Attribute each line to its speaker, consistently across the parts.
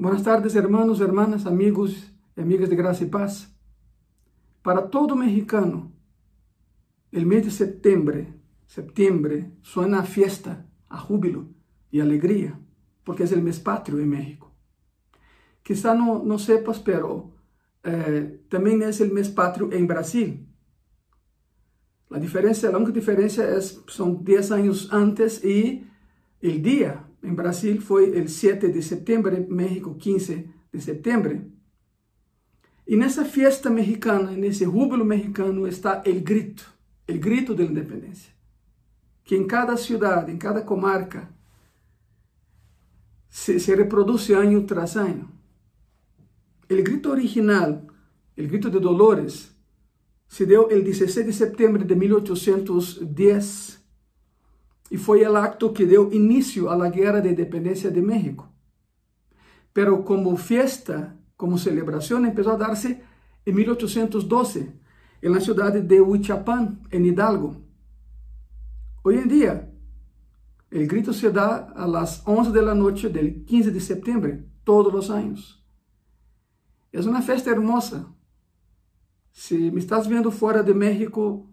Speaker 1: Buenas tardes, hermanos, hermanas, amigos e amigas de graça e paz. Para todo mexicano, el mês de setembro, septiembre suena a fiesta, a júbilo e alegria, porque é o mês patrio em México. Quizá não, não sepas, pero eh, também é o mês patrio em Brasil. A diferença, a única diferença é são 10 anos antes e o dia em Brasil foi o 7 de setembro, em México 15 de setembro. E nessa festa mexicana, nesse júbilo mexicano, está o grito, o grito da independência. Que em cada cidade, em cada comarca, se, se reproduz ano tras ano. O grito original, o grito de Dolores, se deu el 16 de setembro de 1810 e foi o acto que deu início à Guerra de Independência de México. Pero como fiesta, como celebração, começou a dar-se em 1812, na cidade de Huichapan, em Hidalgo. Hoje em dia, o grito se dá las 11 da noite del 15 de setembro, todos os anos. É uma festa hermosa. Se me estás vendo fora de México,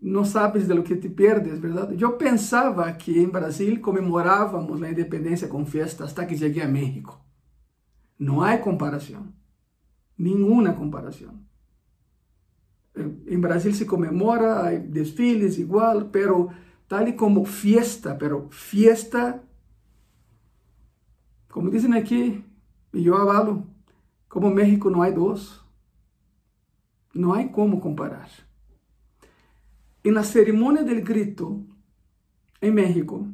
Speaker 1: não sabes de lo que te perdes, verdade? Eu pensava que em Brasil comemorávamos a independência com festa até que cheguei a México. Não há comparação. Nenhuma comparação. Em Brasil se comemora, há desfiles igual, pero tal como fiesta, pero fiesta, como dizem aqui, e eu avalo, como México não há dois. Não há como comparar. E na cerimônia del grito, em México,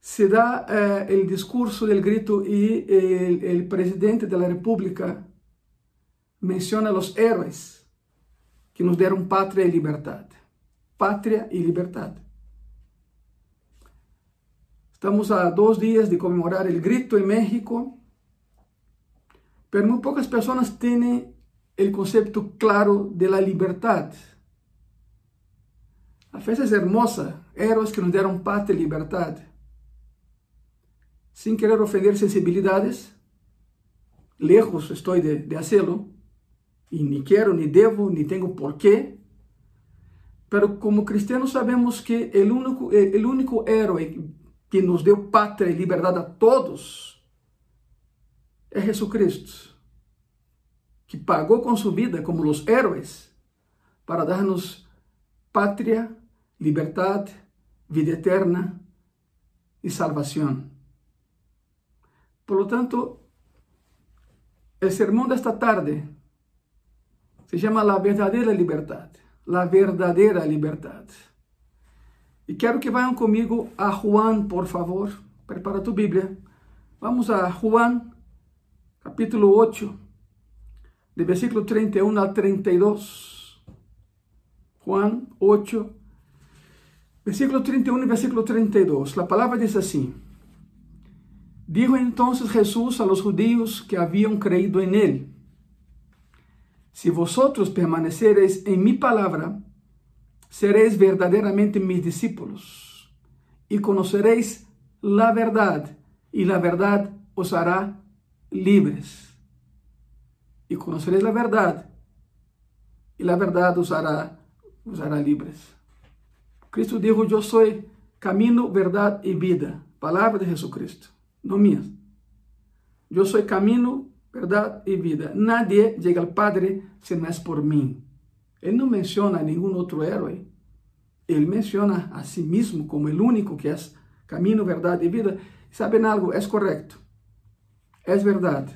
Speaker 1: se dá eh, o discurso del grito e o presidente da República menciona os heróis que nos deram pátria e liberdade. Pátria e liberdade. Estamos a dois dias de comemorar o grito em México, mas muito poucas pessoas têm o conceito claro de la liberdade. A festa é hermosa, héroes que nos deram pátria e liberdade. Sem querer ofender sensibilidades, lejos estou de, de hacerlo, e nem quero, nem devo, nem tenho porquê, pero como cristianos sabemos que o único, o único héroe que nos deu pátria e liberdade a todos é Jesucristo, que pagou com sua vida como os héroes para dar-nos pátria liberdade, vida eterna e salvação. Por lo tanto, o sermão desta tarde se chama La Verdadeira Liberdade. La Verdadeira Liberdade. E quero que vayam comigo a Juan, por favor. Prepara tu Bíblia. Vamos a Juan, capítulo 8, de versículo 31 al 32. Juan 8, Versículo 31 y versículo 32. La palabra dice así. Dijo entonces Jesús a los judíos que habían creído en él, si vosotros permanecereis en mi palabra, seréis verdaderamente mis discípulos y conoceréis la verdad y la verdad os hará libres. Y conoceréis la verdad y la verdad os hará, os hará libres. Cristo dijo, yo soy camino, verdad y vida. Palavra de Jesucristo, não minhas. Eu sou caminho, verdade e vida. Nadie chega ao Padre se não é por mim. Ele não menciona nenhum outro herói. Ele menciona a si mesmo como o único que é caminho, verdade e vida. sabem algo? É correto. É verdade.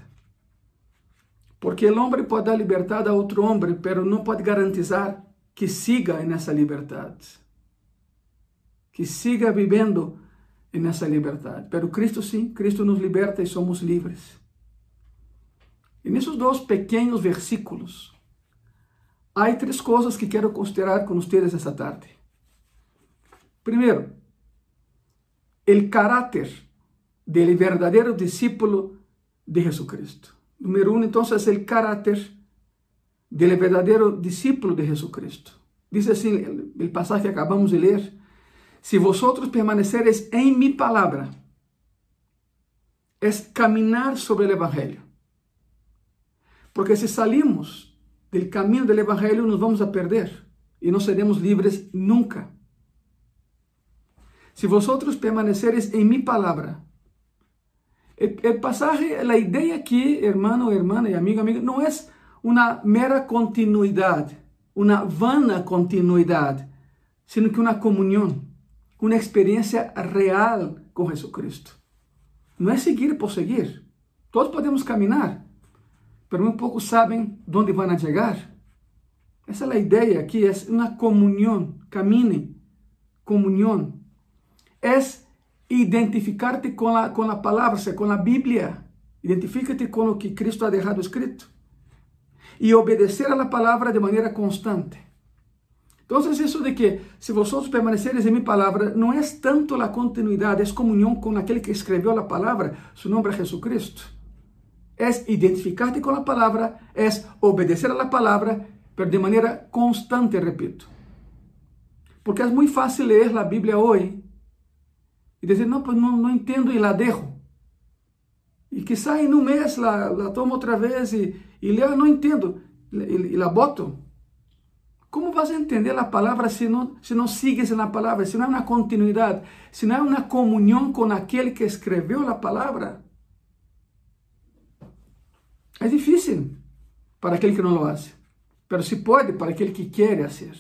Speaker 1: Porque o homem pode dar liberdade a outro homem, mas não pode garantizar que siga nessa liberdade que siga vivendo nessa liberdade. Pero Cristo sim, Cristo nos liberta e somos livres. E nesses dois pequenos versículos, há três coisas que quero considerar com vocês esta tarde. Primeiro, o caráter do verdadeiro discípulo de Jesucristo. Número um, então, é o caráter do verdadeiro discípulo de Jesucristo. Diz assim o passagem que acabamos de ler, se vosotros permaneceres em mi palavra, es caminar sobre el Evangelio. Porque si salimos del camino del Evangelio nos vamos a perder y no seremos libres nunca. Si vosotros permaneceres en mi palabra, el, el pasaje, la idea aquí, hermano, hermana y amigo, amiga, no es una mera continuidad, una vana continuidad, sino que una comunión, una experiencia real con Jesucristo. No es seguir por seguir. Todos podemos caminar, pero muy pocos saben dónde van a llegar. Esa es la idea aquí, es una comunión. Camine, comunión. Es identificarte con la, con la palabra, con la Biblia. Identifícate con lo que Cristo ha dejado escrito. y obedecer a la palabra de manera constante. Entonces eso de que si vosotros permaneceres en mi palabra no es tanto la continuidad, es comunión con aquel que escribió la palabra, su nombre es. Es identificarte con la palabra, es obedecer a la pero de manera constante, repito. Porque es muy fácil leer la Biblia hoy y decir, no, pues no, no entiendo y la dejo. Y quizá en un mes la, la tomo otra vez y, y leo, no entiendo, y, y la boto. ¿Cómo vas a entender la palabra si no, si no sigues en la palabra, si no hay una continuidad, si no hay una comunión con aquel que escribió la palabra? Es difícil para aquel que no lo hace, pero sí puede para aquel que quiere hacer.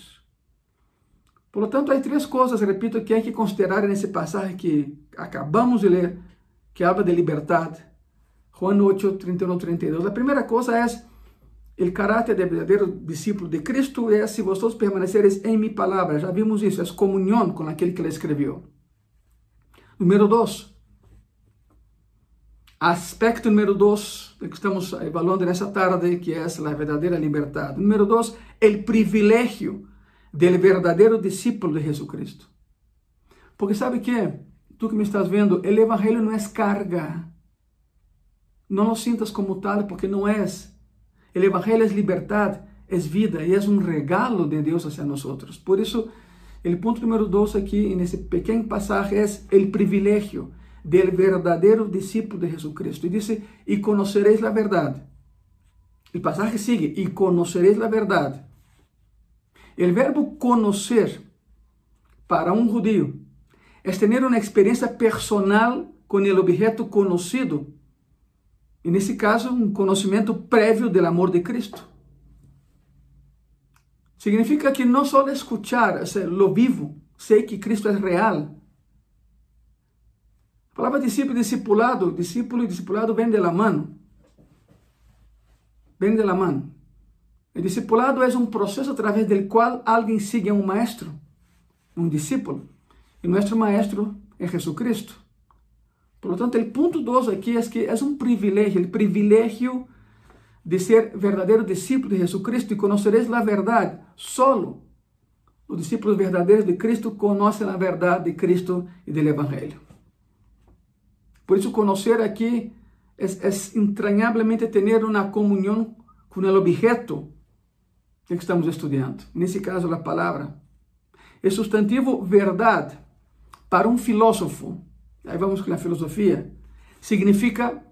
Speaker 1: Por lo tanto, hay tres cosas, repito, que hay que considerar en ese pasaje que acabamos de leer, que habla de libertad. Juan 8, 31, 32. La primera cosa es el carácter de verdadero discípulo de Cristo es si vosotros permaneceres en mi palabra. Ya vimos eso, es comunión con aquel que le escribió. Número dos, aspecto número dos que estamos evaluando en esta tarde, que es la verdadera libertad. Número dos, el privilegio del verdadero discípulo de Jesucristo. Porque sabe que, tú que me estás viendo, el evangelio no es carga. No lo sientas como tal porque no es. El Evangelio es libertad, es vida y es un regalo de Dios hacia nosotros. Por eso, el punto número dos aquí en ese pequeño pasaje es el privilegio del verdadero discípulo de Jesucristo. Y dice, y conoceréis la verdad. El pasaje sigue, y conoceréis la verdad. El verbo conocer para un judío es tener una experiencia personal con el objeto conocido e nesse caso, um conhecimento prévio do amor de Cristo. Significa que não só escuchar, o sea, lo vivo, sei que Cristo é real. A palavra discípulo e discipulado, discípulo e discipulado vem de la mano. Vem de la mano. O discipulado é um processo através do qual alguém sigue a um maestro, um discípulo. E nosso maestro é Jesucristo. Por lo tanto, el punto dos aquí es que es un privilegio, el privilegio de ser verdadero discípulo de Jesucristo y conoceréis la verdad. Solo los discípulos verdaderos de Cristo conocen la verdad de Cristo y del Evangelio. Por eso conocer aquí es, es entrañablemente tener una comunión con el objeto que estamos estudiando. En ese caso, la palabra. El sustantivo verdad para un filósofo aí vamos com a filosofia, significa,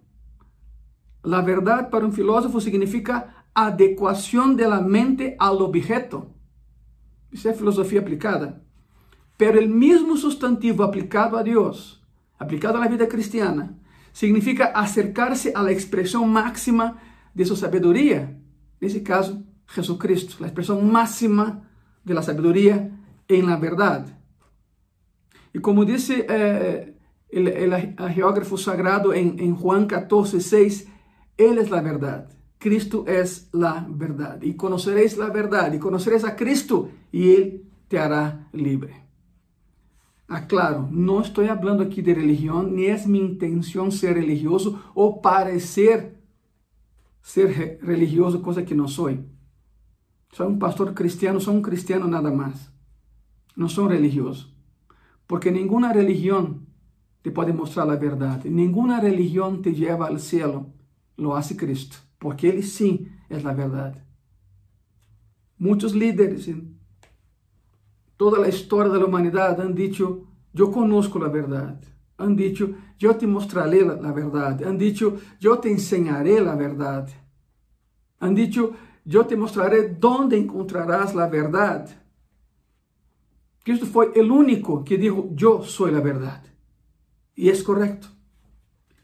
Speaker 1: la verdade para um filósofo significa adequação de la mente al objeto. Isso é filosofia aplicada. Pero el mismo sustantivo aplicado a Deus, aplicado a la vida cristiana, significa acercarse a la expresión máxima de su sabiduría. Nesse caso, Jesucristo, la expresión máxima de la sabiduría en la verdad. Y como dice eh, el, geógrafo sagrado en, en Juan 14, 6, Él es la verdad. Cristo es la verdad. Y conoceréis la verdad y conoceréis a Cristo y Él te hará libre. Aclaro, no estoy hablando aquí de religión, ni es mi intención ser religioso o parecer ser religioso, cosa que no soy. Soy un pastor cristiano, soy un cristiano nada más. No soy religioso. Porque ninguna religión te pode mostrar a verdade. Nenhuma religião te leva ao céu, lo hace Cristo, porque Ele sim é a verdade. Muitos líderes em toda a história da humanidade han dicho, eu conosco a verdade. Han dicho, yo te mostraré la, la verdad. Han dicho, yo te enseñaré la verdad. Han dicho, yo te mostraré dónde encontrarás la verdad. Cristo foi o único que dijo, yo soy a verdade. E é correto.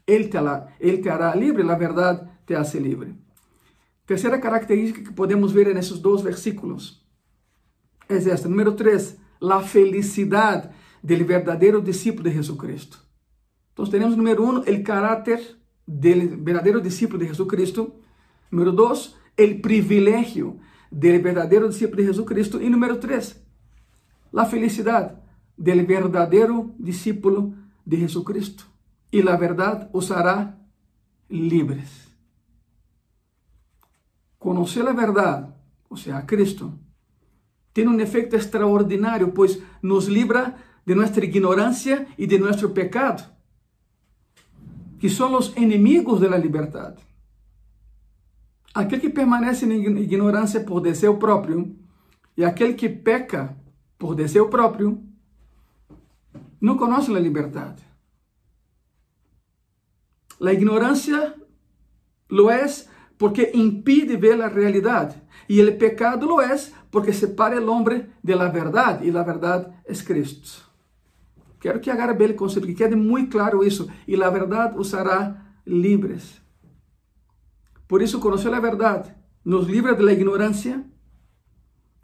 Speaker 1: Ele te, hará, ele te hará livre, a verdade te hace livre. Terceira característica que podemos ver nesses dois versículos é esta. Número 3, a felicidade do verdadeiro discípulo de Jesucristo. Então, temos, número 1, o caráter do verdadeiro discípulo de Jesucristo. Número 2, o privilégio do verdadeiro discípulo de Jesucristo. E número 3, a felicidade del verdadeiro discípulo de Jesucristo. E a verdade os hará livres. Conocer a verdade, ou seja, a Cristo, tem um efeito extraordinário, pois nos livra de nossa ignorância e de nosso pecado, que são os inimigos da liberdade. Aquele que permanece em ignorância por desejo próprio e aquele que peca por desejo próprio, não conhece a liberdade. A ignorância lo é porque impide ver a realidade. E o pecado lo é porque separa o homem de verdade. E a verdade é Cristo. Quero que agarre bem o conceito, que quede muito claro isso. E a verdade os hará livres. Por isso, conhecer a verdade nos livra da ignorância,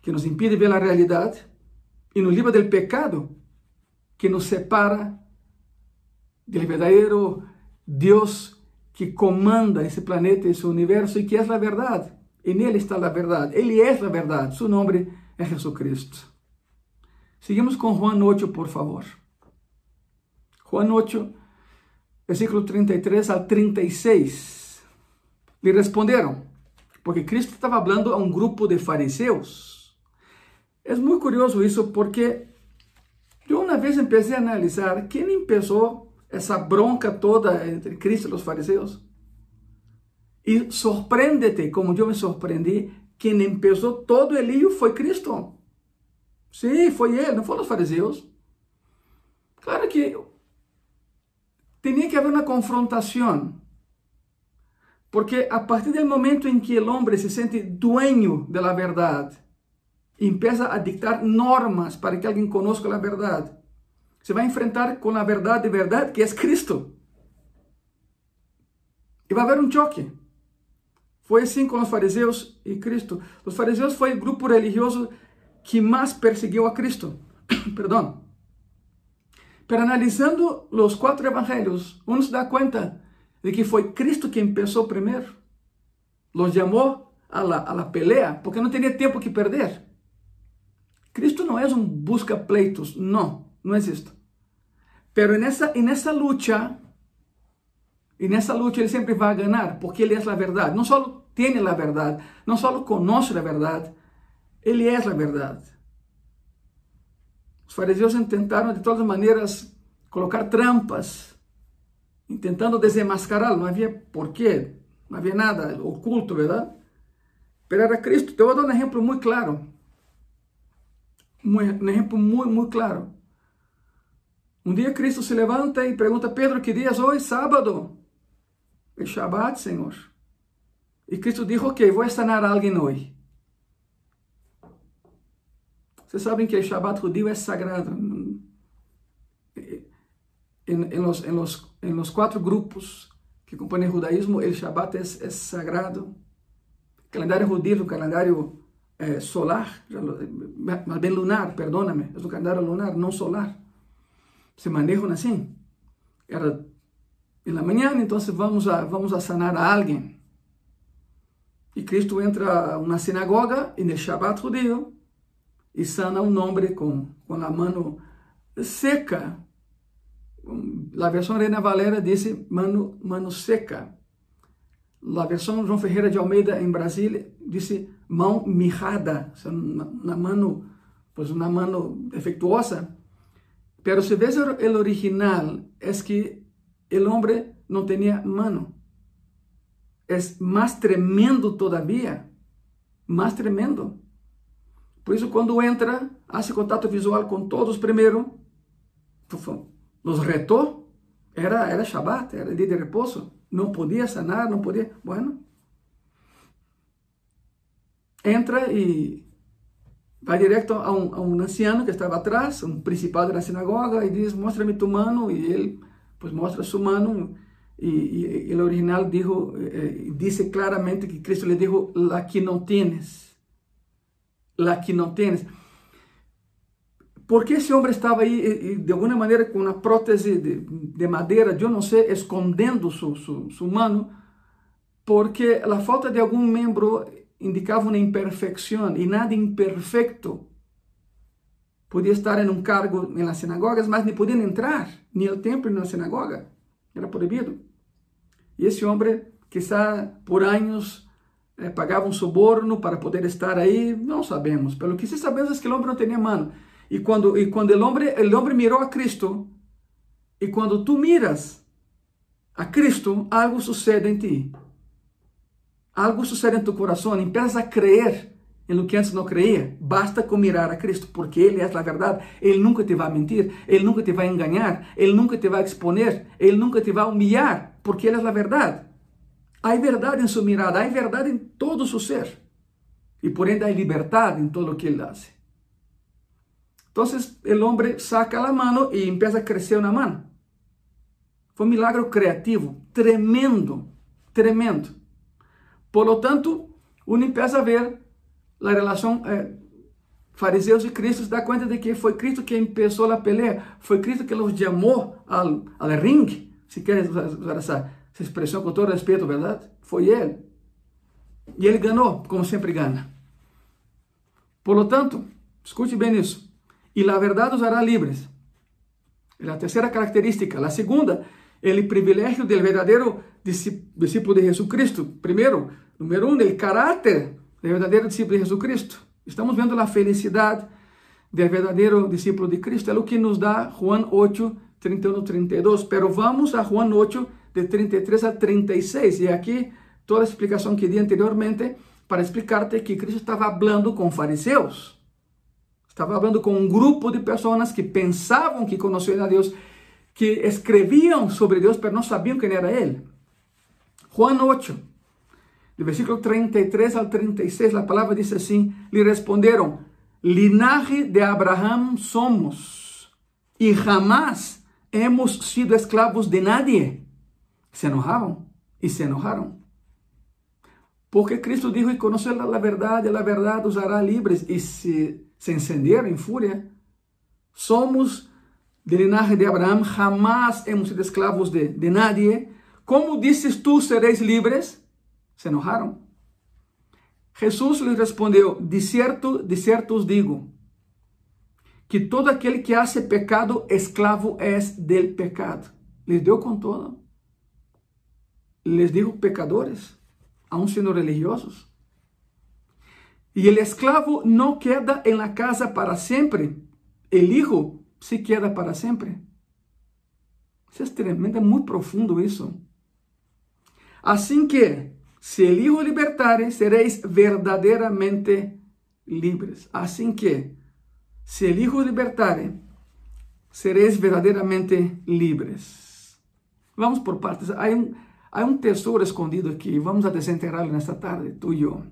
Speaker 1: que nos impide ver a realidade, e nos livra do pecado que nos separa do verdadeiro Deus que comanda esse planeta, esse universo e que é a verdade. E nele está a verdade. Ele é a verdade. Seu nome é Jesus Cristo. Seguimos com Juan 8, por favor. Juan 8, versículo 33 al 36. Lhe responderam, porque Cristo estava falando a um grupo de fariseus é muito curioso isso porque eu uma vez empecé a analisar quem empezou essa bronca toda entre Cristo e os fariseus. E sorprende-te, como eu me surpreendi, quem empezou todo o lío foi Cristo. Sim, foi ele, não foram os fariseus. Claro que tinha que haver uma confrontação. Porque a partir do momento em que o homem se sente dueño da verdade, empieza a dictar normas para que alguém conozca a verdade. Se vai enfrentar com a verdade de verdade, que é Cristo. E vai haver um choque. Foi assim com os fariseus e Cristo. Os fariseus foi o grupo religioso que mais perseguiu a Cristo. Perdão. Pero analisando os quatro evangelhos, uno se dá conta de que foi Cristo que começou primeiro. Los chamou a la, a la pelea, porque não tinha tempo que perder. Cristo não é um busca pleitos, não, não existe. Pero nessa e nessa luta, e nessa luta ele sempre vai ganhar, porque ele é a verdade. Não só tem a verdade, não só conhece a verdade, ele é a verdade. Os fariseus tentaram de todas as maneiras colocar trampas, tentando desenmascará-lo. Não havia porquê, não havia nada oculto, verdade? Pero era Cristo. Te vou dar um exemplo muito claro um exemplo muito, muito claro. Um dia Cristo se levanta e pergunta Pedro que dia é hoje, sábado. É Shabbat, Senhor. E Cristo disse, ok, vou sanar alguém hoje. Vocês sabem que o Shabbat judío é sagrado. Em, em, los, los, los quatro grupos que compõem o judaísmo, o Shabbat é, é sagrado. O calendário judío, o calendário eh, solar, más bien lunar, perdóname, es un calendario lunar, no solar. Se manejam assim. Era em la mañana, entonces vamos a, vamos a sanar a alguém. E Cristo entra a uma sinagoga e no Shabbat judío e sana um homem com, com a mão seca. A versão Reina Valera disse mano, mano seca. A versão João Ferreira de Almeida em Brasília disse mão mirrada, na mão, pois uma mão defectuosa. Pero se ves el original, es que el hombre no tenía mano. Es más tremendo todavía, más tremendo. Por isso, quando entra, hace contato visual com todos primeiro, los retou, Era, era Shabbat, era dia de repouso. Não podia sanar, não podia. Bueno. Entra e vai direto a um anciano que estava atrás, um principal da sinagoga, e diz: Mostra-me tu mano. E ele, pues, mostra sua mano. E, e o original dijo, eh, disse claramente que Cristo lhe dijo: La que não tienes. La que não tienes. ¿Por qué ese hombre estaba ahí y, de alguna manera con una prótesis de, de madera, yo no sé, escondiendo su, su, su, mano? Porque la falta de algún miembro indicaba una imperfección y nada imperfecto podía estar en un cargo en las sinagogas, mas ni podían entrar ni al templo ni a la sinagoga. Era prohibido. Y ese hombre, quizá por años, eh, pagaba un soborno para poder estar ahí, no sabemos. Pero lo que sí sabemos es que el hombre no tenía mano. E quando, e quando o homem, o homem mirou a Cristo, e quando tu miras a Cristo, algo sucede em ti. Algo sucede em tu coração, empiezas a crer em lo que antes não creia. Basta com mirar a Cristo, porque Ele é a verdade. Ele nunca te vai mentir, Ele nunca te vai enganar, Ele nunca te vai exponer, Ele nunca te vai humilhar, porque Ele é a verdade. Há verdade em sua mirada, há verdade em todo o seu ser. E por ende há liberdade em todo o que Ele hace. Entonces el hombre saca la mano y empieza a crecer una mano. Fue un milagro creativo, tremendo, tremendo. Por lo tanto, uno empieza a ver la relación eh, fariseos y Cristo, se da cuenta de que fue Cristo que empezó la pelea, fue Cristo que los llamó al, al ring, si quieres usar esa, esa expresión con todo respeto, ¿verdad? Fue Él. Y Él ganó, como siempre gana. Por lo tanto, escute bem isso. y la verdad os hará libres. La tercera característica. La segunda, el privilegio del verdadero discípulo de Jesucristo. Primero, número uno, el carácter del verdadero discípulo de Jesucristo. Estamos viendo la felicidad del verdadero discípulo de Cristo. Es lo que nos da Juan 8, 31, 32. Pero vamos a Juan 8, de 33 a 36. Y aquí toda la explicación que di anteriormente para explicarte que Cristo estaba hablando con fariseos. Estava falando com um grupo de pessoas que pensavam que conheciam a Deus, que escreviam sobre Deus, mas não sabiam quem era Ele. Juan 8, do versículo 33 ao 36, a palavra diz assim: lhe responderam: Linaje de Abraham somos, e jamás hemos sido esclavos de nadie. Se enojavam e se enojaram. Porque Cristo dijo, e conhecer a verdade, a verdade os hará livres, e se se encenderam em fúria. Somos de linaje de Abraão, jamás hemos sido esclavos de, de nadie. Como dices tú seréis libres? Se enojaram. Jesus lhe respondeu: De certo, de certo os digo, que todo aquele que hace pecado, esclavo es del pecado. Les deu com todo. Les dijo pecadores, aun sendo religiosos. Y el esclavo no queda en la casa para siempre. El hijo sí queda para siempre. Isso es tremendo, muy profundo eso. Así que, si el hijo libertare, seréis verdaderamente libres. Así que, si el hijo libertare, seréis verdaderamente libres. Vamos por partes. Hay un, hay un tesoro escondido aquí. Vamos a desenterrarlo en esta tarde, tú y yo.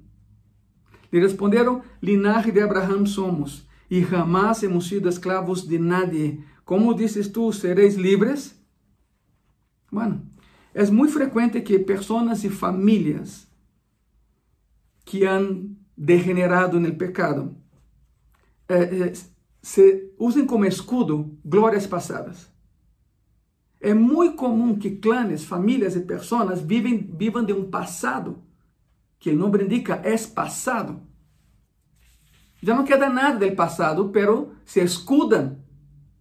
Speaker 1: Le responderam: Linaje de Abraão somos, e jamás hemos sido escravos de nadie. Como dices tú, seréis libres? Bueno, é muito frequente que pessoas e famílias que han degenerado no pecado eh, eh, se usem como escudo glórias passadas. É muito comum que clãs, famílias e pessoas vivem, vivam de um passado que o nome indica é passado. Já não queda nada do passado, pero se escudam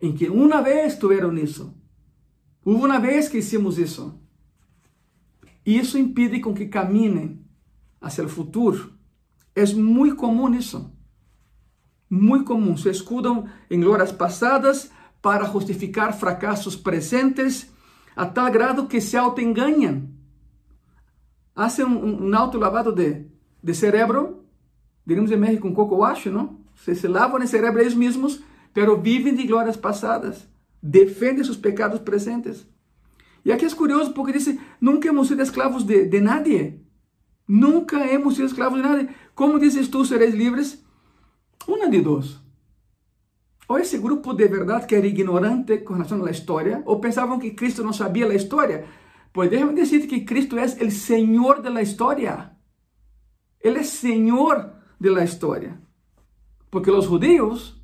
Speaker 1: em que uma vez tiveram isso. Houve uma vez que hicimos isso. E isso impede com que caminem hacia o futuro. É muito comum isso. Muito comum. Se escudam em glórias passadas para justificar fracassos presentes, a tal grado que se autoenganam hacen un, un auto lavado de, de cerebro, diríamos en México un coco wash, ¿no? Se, se lavan el cerebro ellos mismos, pero viven de glórias passadas, defendem seus pecados presentes. E aqui é curioso porque diz: nunca hemos sido escravos de, de nadie. Nunca hemos sido escravos de nadie. Como dizes tú, seréis livres? Uma de duas. Ou esse grupo de verdade que era ignorante com relação à história, ou pensavam que Cristo não sabia a história. Pois déjame dizer que Cristo é o Senhor da história. Ele é Senhor da história. Porque os judeus,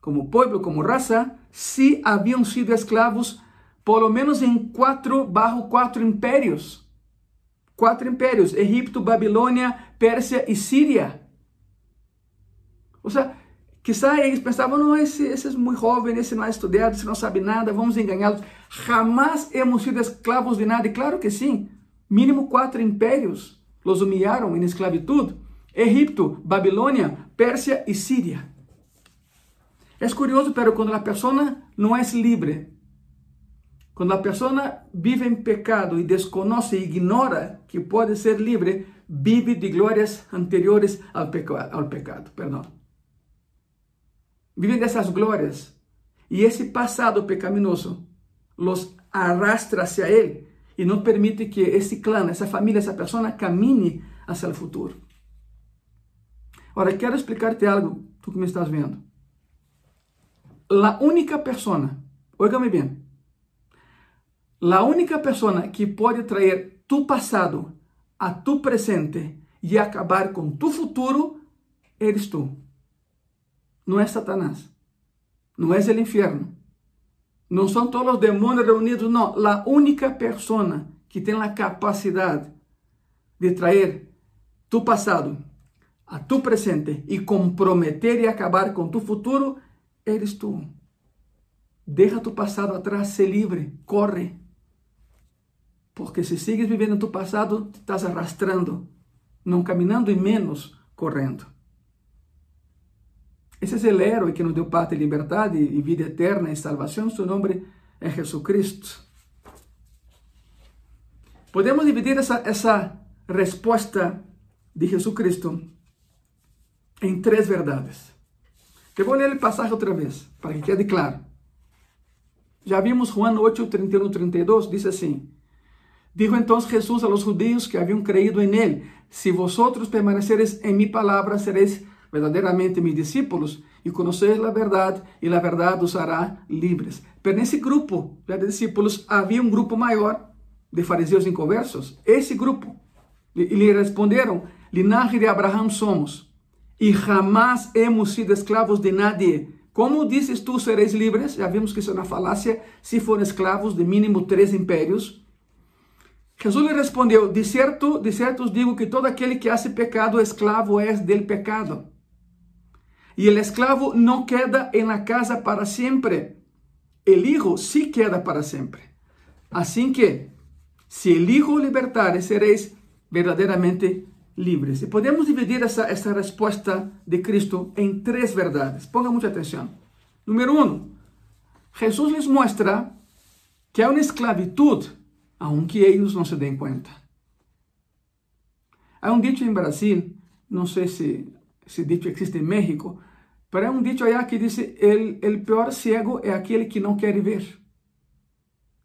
Speaker 1: como povo, como raça, sí haviam sido escravos, por lo menos em quatro, bajo quatro impérios. Quatro impérios: Egipto, Babilônia, Pérsia e Síria. Ou seja, quizá eles pensavam, não, esse, esse é muito jovem, esse não é estudado, esse não sabe nada, vamos enganá-los. Jamás hemos sido escravos de nada. E claro que sim, mínimo quatro impérios los humilharam em esclavitud. Egipto, Babilônia, Pérsia e Síria. É curioso, pero quando a pessoa não é livre, quando a pessoa vive em pecado e desconoce e ignora que pode ser livre, vive de glórias anteriores ao, peca ao pecado. Perdão. Vive dessas glórias. E esse passado pecaminoso los arrastra hacia ele e não permite que esse clã, essa família, essa pessoa caminhe hacia o futuro. Agora, quero explicar-te algo, tu que me estás vendo. A única pessoa, oiga-me bem, a única pessoa que pode trazer tu passado a tu presente e acabar com tu futuro, eres tu. Não é Satanás. Não é o inferno. Não são todos os demônios reunidos, não. A única pessoa que tem a capacidade de trazer tu passado a tu presente e comprometer e acabar com tu futuro, eres tu. Deja tu passado atrás, se livre, corre. Porque se sigues vivendo tu passado, te estás arrastrando, não caminhando e menos correndo. Esse é o herói que nos deu e liberdade e vida eterna e salvação. Seu nome é Jesus Cristo. Podemos dividir essa, essa resposta de Jesus Cristo em três verdades. Eu vou ler o passagem outra vez, para que quede claro. Já vimos Juan 8, 31 32, diz assim: Dijo entonces Jesús a los judíos que habían creído en él, si vosotros permaneceres en mi palabra, seréis verdaderamente mis discípulos y conocéis la verdad y la verdad os hará libres. Pero en ese grupo de discípulos había un grupo mayor de fariseos inconversos. Ese grupo. Y le respondieron, linaje de Abraham somos y jamás hemos sido esclavos de nadie. Como dices tú seréis libres? Já vimos que isso é uma falácia. Se forem escravos de mínimo três impérios. Jesus lhe respondeu: De certo, de certo os digo que todo aquele que hace pecado, esclavo é del pecado. E o esclavo não queda em la casa para sempre. El hijo sí queda para sempre. Assim que, se el hijo libertare, sereis verdadeiramente livres. E podemos dividir essa, essa resposta de Cristo em três verdades. Ponga muita atenção. Número um, Jesus lhes mostra que há uma esclavitud, aunque eles não se deem conta. Há um dito em Brasil, não sei se esse dito existe em México, mas é um dito allá que diz: el, el pior cego é aquele que não quer ver.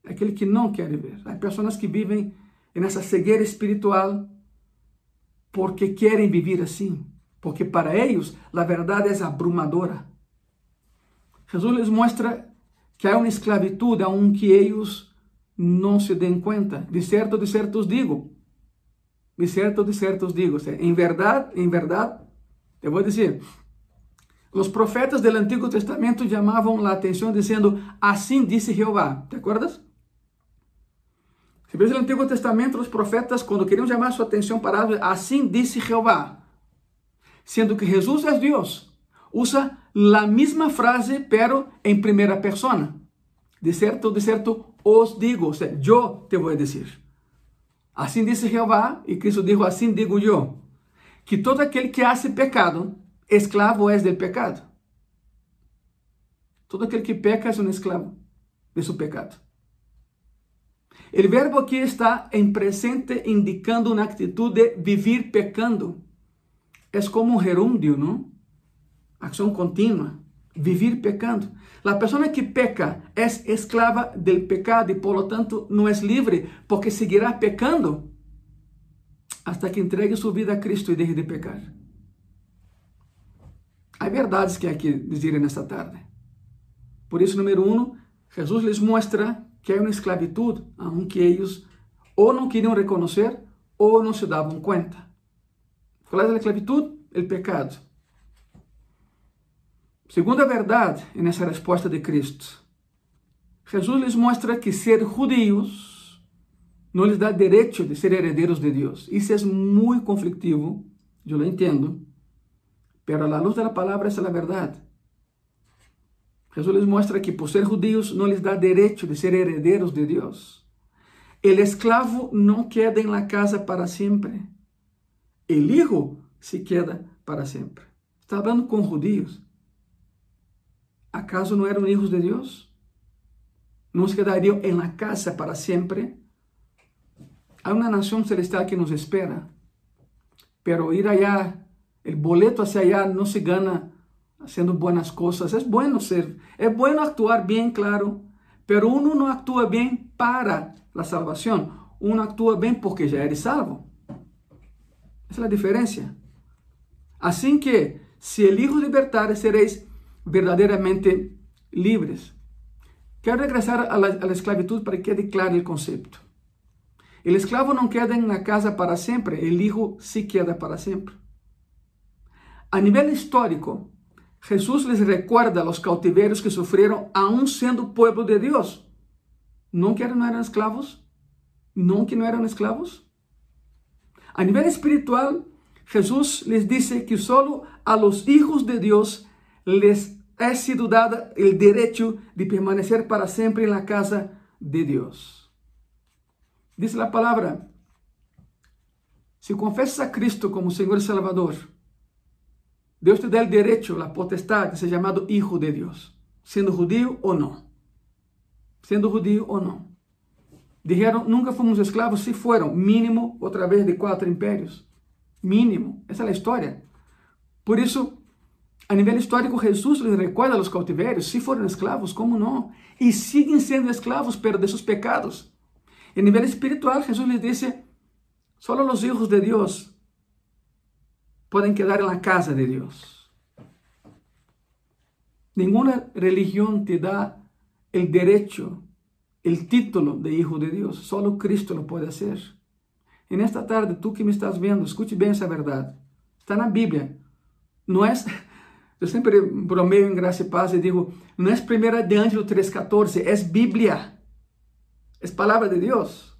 Speaker 1: Aquele que não quer ver. Há pessoas que vivem nessa cegueira espiritual porque querem viver assim, porque para eles a verdade é abrumadora. Jesus lhes mostra que há uma esclavitud aunque eles não se deem conta. De certo, de certo os digo. De certo, de certo os digo. Em verdade, em verdade, eu vou dizer, os profetas do Antigo Testamento chamavam a atenção dizendo, assim disse Jeová. ¿Te acordas? Se ves no Antigo Testamento, os profetas, quando queriam chamar sua atenção para algo, assim disse Jeová. Sendo que Jesus é Deus, usa a mesma frase, pero em primeira persona. De certo, de certo, os digo, ou seja, eu te vou dizer. Assim disse Jeová, e Cristo dijo, assim digo eu, que todo aquele que hace pecado, esclavo é del pecado. Todo aquele que peca é um esclavo de seu pecado. O verbo aqui está em presente indicando uma atitude de vivir pecando. É como um gerúndio, não? Ação contínua. Vivir pecando. La persona que peca es esclava del pecado y por lo tanto no es libre porque seguirá pecando hasta que entregue su vida a Cristo y deje de pecar. Hay verdades que hay que decir en esta tarde. Por eso, número uno, Jesús les muestra que hay una esclavitud, aunque ellos o no querían reconocer o no se daban cuenta. ¿Cuál es la esclavitud? El pecado. Segunda verdade nessa resposta de Cristo. Jesus lhes mostra que ser judíos não lhes dá direito de ser herdeiros de Deus. Isso é muito conflictivo, eu lo entendo, pero a luz da palavra essa é a verdade. Jesus lhes mostra que por ser judíos não lhes dá direito de ser herdeiros de Deus. O esclavo não queda em la casa para sempre. O hijo se queda para sempre. Está falando com judíos. ¿Acaso no eran hijos de Dios? ¿No se quedarían en la casa para siempre? Hay una nación celestial que nos espera, pero ir allá, el boleto hacia allá no se gana haciendo buenas cosas. Es bueno ser, es bueno actuar bien, claro, pero uno no actúa bien para la salvación, uno actúa bien porque ya eres salvo. Esa es la diferencia. Así que, si el Hijo libertar, seréis verdadeiramente livres. Quero regressar à esclavitud para que quede claro o conceito. O esclavo não queda na casa para sempre, o hijo sí queda para sempre. A nível histórico, Jesus les recuerda os cautiveiros que sofreram, aún sendo povo de Deus. Não que não eram escravos? Não que não eram escravos? A nível espiritual, Jesus les disse que solo a los hijos de Deus les ha sido dada el derecho de permanecer para siempre en la casa de Dios. Dice la palabra, si confesas a Cristo como Señor y Salvador, Dios te da el derecho, la potestad de ser llamado hijo de Dios, siendo judío o no. Siendo judío o no. Dijeron, nunca fuimos esclavos, sí fueron, mínimo, otra vez de cuatro imperios. Mínimo, esa es la historia. Por eso, a nível histórico, Jesus les recuerda a los cautiverios, si fueron esclavos, como não? E siguen sendo esclavos, pero de seus pecados. a nível espiritual, Jesus les dice, solo los hijos de Dios pueden quedar en la casa de Dios. Ninguna religión te da el derecho, el título de hijo de Dios. Solo Cristo lo puede hacer. En esta tarde, tú que me estás viendo, escute bem essa verdade. Está na Bíblia. Não é eu sempre bromeio em graça e paz e digo, não é 1 de Ângelo 3,14, é Bíblia, é palavra de Deus.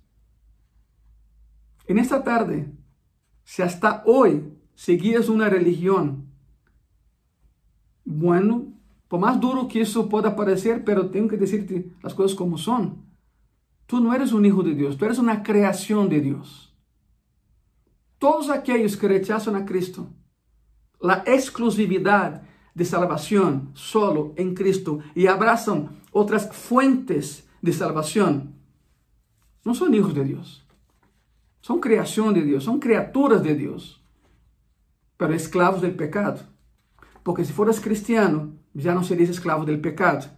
Speaker 1: E nesta tarde, se hasta hoje seguias uma religião, bueno, por mais duro que isso possa parecer, pero tenho que dizer-te as coisas como são. Tu não eres um hijo de Deus, tu eres uma criação de Deus. Todos aqueles que rechazam a Cristo, a exclusividade de salvação solo em Cristo e abraçam outras fuentes de salvação, não são hijos de Deus. São criação de Deus, são criaturas de Deus, pero esclavos del pecado. Porque se foras cristiano, já não serias esclavo del pecado.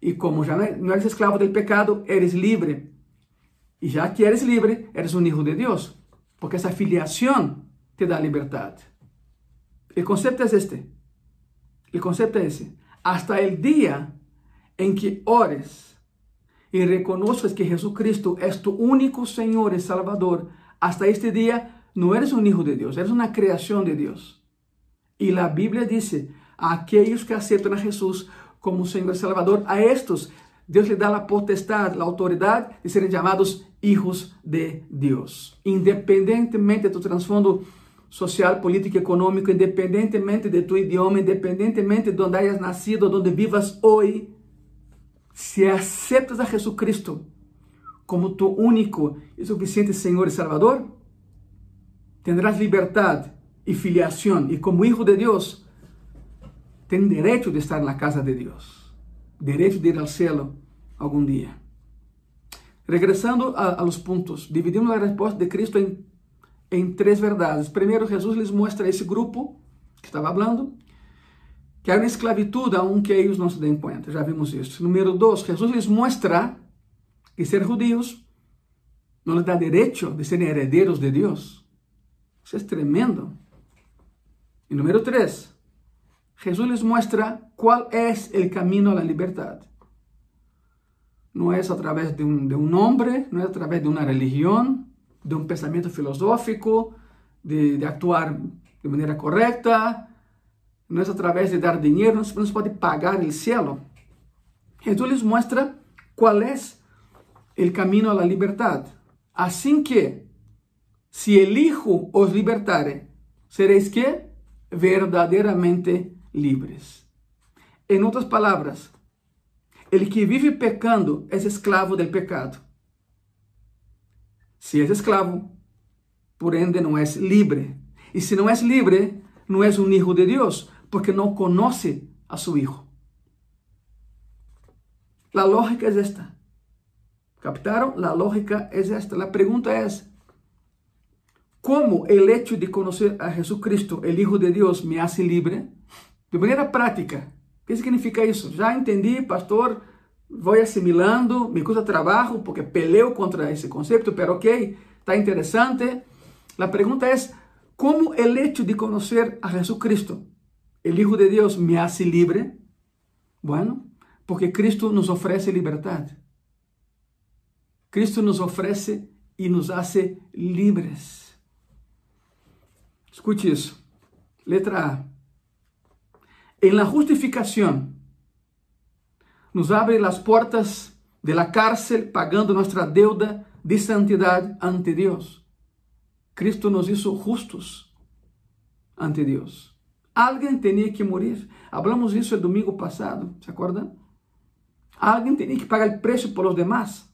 Speaker 1: E como já não eres esclavo del pecado, eres livre. E já que eres livre, eres um hijo de Deus. Porque essa filiação te dá liberdade. O conceito é este. O conceito é esse. Hasta el día em que ores e reconozcas que Jesucristo é tu único Senhor e Salvador, hasta este dia não eres um hijo de Deus, eres uma criação de Deus. E a Bíblia diz: a aqueles que aceitam a Jesus como Senhor e Salvador, a estes Deus lhe dá a potestade, a autoridade de serem chamados hijos de Deus. Independentemente de tu transfundo social, político, econômico, independentemente de tu idioma, independentemente de onde hayas nacido, onde vivas hoje, se aceptas a Jesucristo como tu único e suficiente Senhor e Salvador, tendrás liberdade e filiação, e como hijo de Deus, tem direito de estar na casa de Deus, direito de ir ao céu algum dia. Regressando a, a los pontos, dividimos a resposta de Cristo em em três verdades. Primeiro, Jesus lhes mostra esse grupo que estava falando, que há uma esclavitud aunque eles não se den conta. Já vimos isso. Número dois, Jesus lhes mostra que ser judíos não lhes dá direito de serem herederos de Deus. Isso é tremendo. E número três, Jesus lhes mostra qual é o caminho à liberdade. Não é através de um, de um nome, não é através de uma religião, de um pensamento filosófico, de, de actuar de maneira correta, não é através de dar dinheiro, não se pode pagar o cielo. Jesus lhes mostra qual é o caminho à liberdade. Assim que, se o Hijo os libertare, sereis que verdadeiramente livres. Em outras palavras, ele que vive pecando é escravo do pecado. Se é escravo, por ende não é livre. E se não é livre, não é um hijo de Deus, porque não conhece a seu hijo. A lógica é esta. ¿Captaram? A lógica é esta. A pergunta é: como o hecho de conhecer a Jesucristo, o Hijo de Deus, me hace libre? De maneira prática. O que significa isso? Já entendi, pastor, vou assimilando, me custa trabalho porque peleo contra esse conceito, pero ok, está interessante. A pergunta é: como o hecho de conhecer a Jesucristo, o Hijo de Deus, me hace libre? Bueno, porque Cristo nos oferece liberdade. Cristo nos oferece e nos hace libres. Escute isso. Letra A. En la justificación, nos abre as portas de la cárcel, pagando nossa deuda de santidade ante Deus. Cristo nos hizo justos ante Deus. Alguém tinha que morrer. Hablamos isso el domingo passado, ¿se acuerdan? Alguém tinha que pagar o preço por los demás.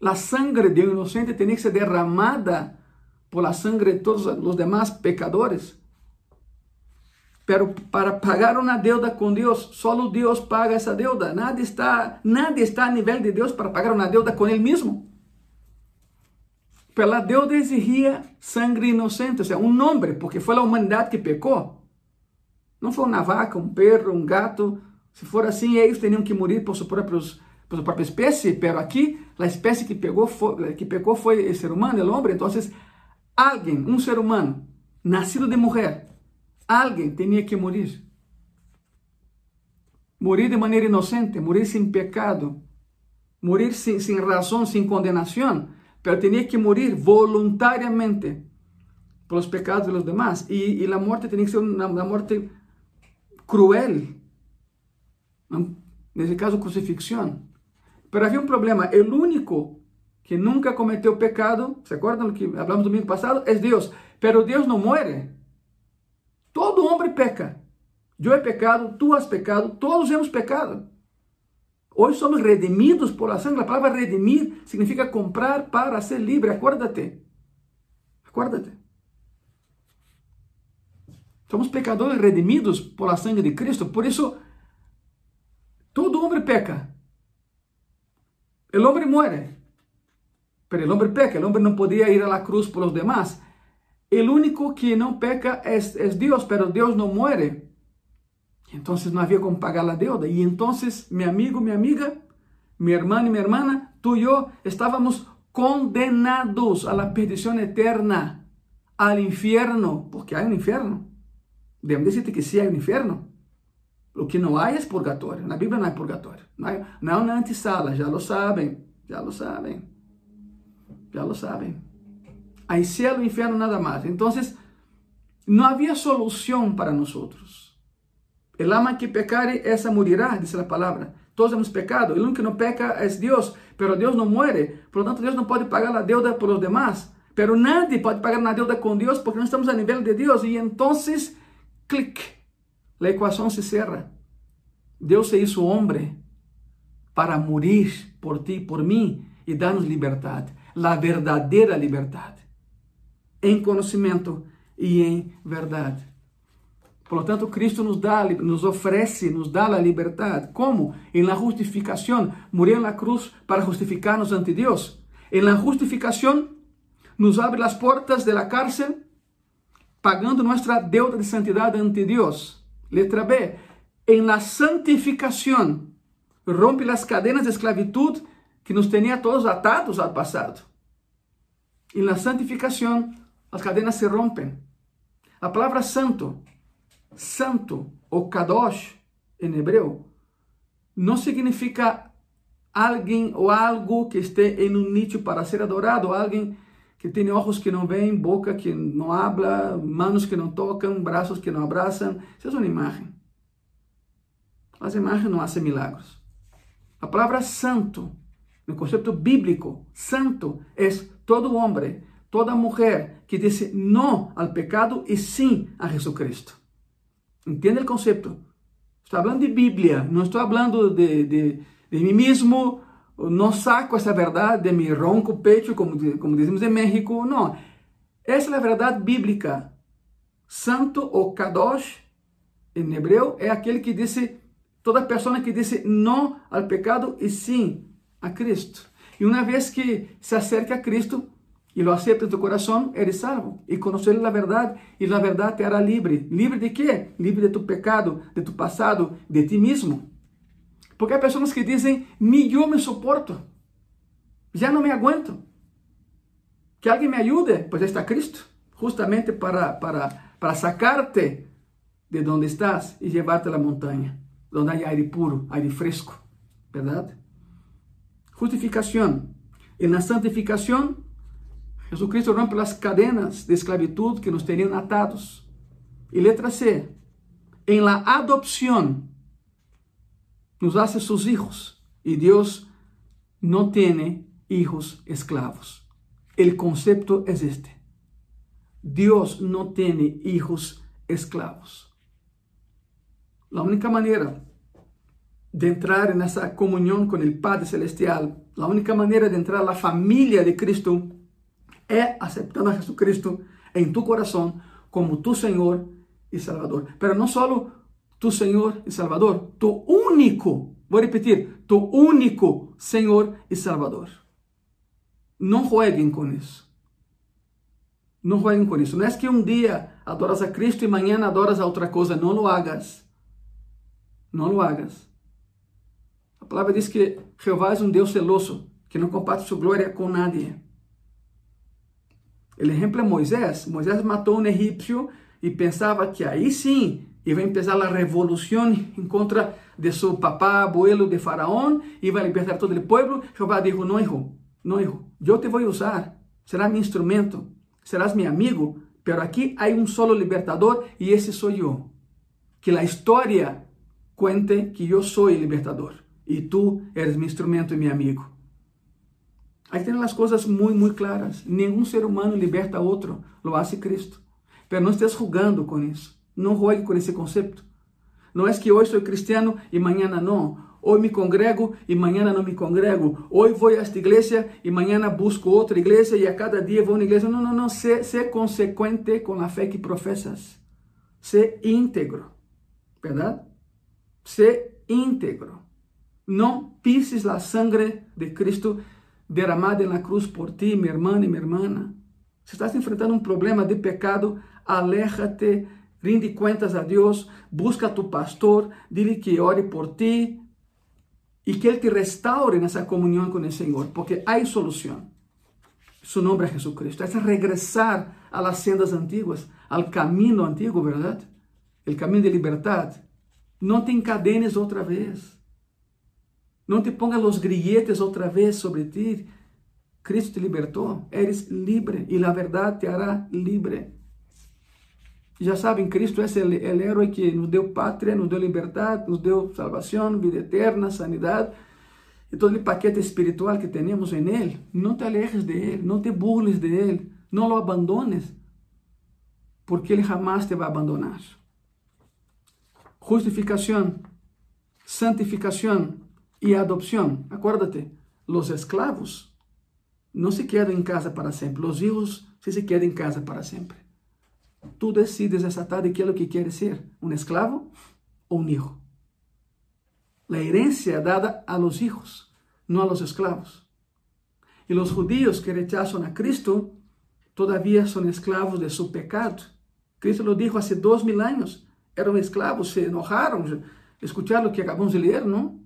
Speaker 1: La sangre de um inocente tinha que ser derramada por la sangre de todos os demás pecadores. Pero para pagar uma deuda com Deus, só Deus paga essa deuda. Nada está, nada está a nível de Deus para pagar uma deuda com Ele mesmo. Pela deuda exigia sangue inocente, ou seja, um nome, porque foi a humanidade que pecou. Não foi uma vaca, um perro, um gato. Se for assim, eles teriam que morrer por, seus próprios, por sua própria espécie, pero aqui, a espécie que, pegou que pecou foi o ser humano, o homem. Então, alguém, um ser humano, nascido de mulher, Alguém tinha que morir. Morir de maneira inocente, morir sem pecado, morir sem, sem razão, sem condenação, mas tinha que morir voluntariamente pelos pecados de los demás. E, e a morte tinha que ser uma, uma morte cruel. Nesse caso, crucifixão. Mas havia um problema. O único que nunca cometeu pecado, ¿se acuerdan do que falamos domingo passado? É Deus. Pero Deus não muere. Todo homem peca. Eu he pecado, tu has pecado, todos hemos pecado. Hoje somos redimidos por la sangre. A palavra redimir significa comprar para ser livre. Acuérdate. Acuérdate. Somos pecadores redimidos por la sangre de Cristo. Por isso, todo homem peca. O homem muere. Pero o homem peca. O homem não podia ir a la cruz por los demás. El único que no peca es, es Dios, pero Dios no muere. Entonces no había como pagar la deuda. Y entonces mi amigo, mi amiga, mi hermano y mi hermana, tú y yo estábamos condenados a la perdición eterna, al infierno, porque hay un infierno. Debemos decirte que sí hay un infierno. Lo que es purgatorio. En la Biblia no hay purgatorio. No hay, no hay una antesala, ya lo saben, ya lo saben, ya lo saben. Hay cielo, infierno, nada más. Entonces, no había solución para nosotros. El alma que pecare, esa morirá, dice la palabra. Todos hemos pecado. El único que no peca es Dios, pero Dios no muere. Por lo tanto, puede pagar la deuda por los demás. Pero nadie puede pagar una deuda con Dios porque no estamos a nivel de Dios. Y entonces, clic, la ecuación se cierra. Dios se hizo hombre para morir por ti, por mí y darnos libertad. La verdadera libertad em conhecimento e em verdade. Portanto, Cristo nos dá, nos oferece, nos dá a liberdade. Como? Em la justificação, morreu na cruz para justificar-nos ante Deus. Em la justificação, nos abre as portas de la cárcel, pagando nossa deuda de santidade ante Deus. Letra B, en la santificación rompe las cadenas de esclavitud que nos tenía todos atados al pasado. En la santificación las cadenas se rompen. La palabra santo, santo o kadosh en hebreo, no significa alguien o algo que esté en un nicho para ser adorado, alguien que tiene ojos que no ven, boca que no habla, manos que no tocan, brazos que no abrazan. Esa es una imagen. Las imágenes no hacen milagros. La palabra santo, en el concepto bíblico, santo es todo hombre, toda mujer que dice no al pecado y sí a Jesucristo. ¿Entiende el concepto? Estoy hablando de Biblia, no estoy hablando de, de, de mí mismo, no saco esa verdad de mi ronco pecho, como, como decimos en México, no. Esa es la verdad bíblica. Santo o Kadosh, en hebreo, es aquel que dice, toda persona que dice no al pecado y sí a Cristo. Y una vez que se acerca a Cristo y lo acepta en tu corazón, eres salvo. Y conocer la verdad y la verdad te hará libre. ¿Libre de qué? Libre de tu pecado, de tu pasado, de ti mismo. Porque hay personas que dicen, ni yo me soporto, ya no me aguento. Que alguien me ayude, pues está Cristo, justamente para, para, para sacarte de donde estás y llevarte a la montaña, donde hay aire puro, aire fresco, ¿verdad? Justificación. En la santificación, Jesucristo rompe las cadenas de esclavitud que nos tenían atados. Y letra C. En la adopción, nos hace sus hijos y Dios no tiene hijos esclavos. El concepto es este. Dios no tiene hijos esclavos. La única manera de entrar en esa comunión con el Padre Celestial, la única manera de entrar a la familia de Cristo es aceptando a Jesucristo en tu corazón como tu Señor y Salvador. Pero no solo tu Senhor e Salvador, tu único, vou repetir, tu único Senhor e Salvador. Não jueguem com isso. Não jueguem com isso. Não é que um dia adoras a Cristo e amanhã adoras a outra coisa. Não lo hagas. Não lo hagas. A palavra diz que Jeová é um Deus celoso, que não comparte sua glória com nadie. O exemplo é Moisés. Moisés matou um egípcio e pensava que aí sim y va a revolución en contra de su papá, abuelo de Faraón, y va a libertar todo el pueblo. Jehová dijo, no hijo, no hijo, yo te voy a usar, será mi instrumento, serás mi amigo, pero aquí hay un solo libertador y ese soy yo. Que la historia cuente que yo soy el libertador y tú eres mi instrumento y mi amigo. Ahí tienen las cosas muy, muy claras. Ningún ser humano liberta a otro, lo hace Cristo. Pero no estés jugando con eso. Não juegue com esse conceito. Não é que hoje sou cristiano e amanhã não. Hoje me congrego e amanhã não me congrego. Hoje vou a esta igreja e amanhã busco outra igreja e a cada dia vou na igreja. Não, não, não. Sé, sé consequente com a fé que professas. Sé íntegro. Verdade? Sé íntegro. Não pises a sangre de Cristo derramada na cruz por ti, minha irmã e minha irmã. Se estás enfrentando um problema de pecado, aléjate rinde cuentas a Deus, busca a tu pastor, dile que ore por ti e que Ele te restaure nessa comunhão com o Senhor, porque há solução. Su nome é Jesucristo. É regressar las sendas antiguas, al caminho antigo, verdade? O caminho de liberdade. Não te encadenes outra vez. Não te ponga os grilletes outra vez sobre ti. Cristo te libertou. Eres livre e a verdade te hará livre. Já sabem, Cristo é o herói que nos deu pátria, nos deu liberdade, nos deu salvação, vida eterna, sanidade e todo o paquete espiritual que temos em Ele. Não te alejes de Ele, não te burles de Ele, não lo abandones, porque Ele jamais te vai abandonar. Justificação, santificação e adopção. Acuérdate, os escravos não se quedam em casa para sempre, os filhos se quedam em casa para sempre. Tú decides esa tarde qué es lo que quieres ser, un esclavo o un hijo. La herencia dada a los hijos, no a los esclavos. Y los judíos que rechazan a Cristo todavía son esclavos de su pecado. Cristo lo dijo hace dos mil años eram escravos, se enojaram, escucharam o que acabamos de ler, não?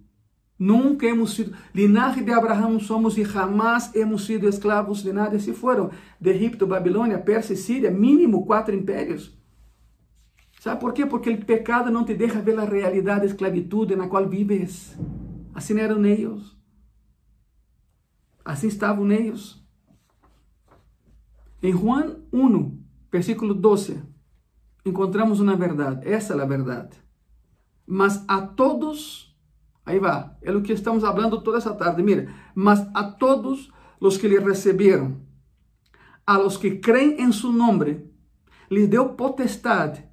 Speaker 1: Nunca hemos sido, linaje de Abraão somos e jamás hemos sido escravos de nada. Se foram de Egipto, Babilônia, Pérsia e Síria, mínimo quatro impérios. Sabe por quê? Porque o pecado não te deixa ver a realidade da esclavitud na qual vives. Assim eram eles. Assim estavam eles. Em Juan 1, versículo 12, encontramos uma verdade. Essa é a verdade. Mas a todos Aí va, é o que estamos falando toda essa tarde. Mira, mas a todos os que lhe receberam, a los que creem em su nome, lhes deu potestade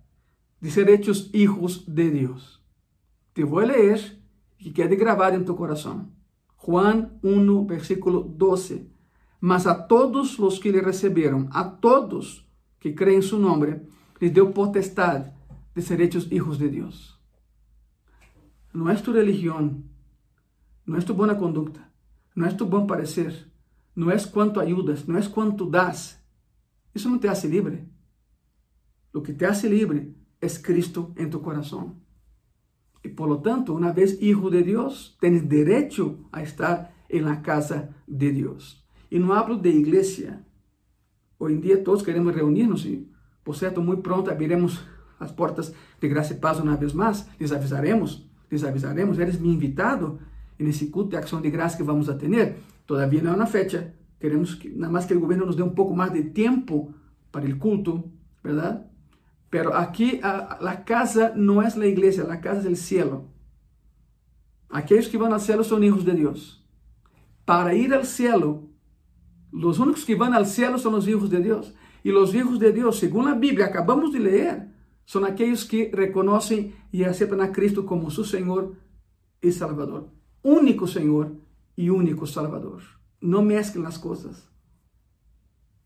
Speaker 1: de ser hechos hijos de Deus. Te vou ler e que quede gravado em tu coração. Juan 1, versículo 12. Mas a todos os que lhe receberam, a todos que creem em su nome, lhes deu potestade de ser hechos hijos de Deus. Não é tu religião, não é tu boa conduta, não é tu bom parecer, não é quanto ajudas, não é quanto das. Isso não te hace livre. O que te hace livre é Cristo em tu coração. E por lo tanto, uma vez hijo de Deus, tens direito a estar em la casa de Deus. E não hablo de igreja. Hoje em dia todos queremos reunir-nos e, por certo, muito pronto abriremos as portas de graça e paz uma vez mais, lhes avisaremos les avisaremos, eres mi invitado en ese culto de acción de gracia que vamos a tener. Todavía no hay una fecha, queremos que, nada más que el gobierno nos dé un poco más de tiempo para el culto, ¿verdad? Pero aquí a, la casa no es la iglesia, la casa es el cielo. Aquellos que van al cielo son hijos de Dios. Para ir al cielo, los únicos que van al cielo son los hijos de Dios. Y los hijos de Dios, según la Biblia, acabamos de leer, são aqueles que reconhecem e aceitam a Cristo como seu Senhor e Salvador. Único Senhor e único Salvador. Não mesclem as coisas.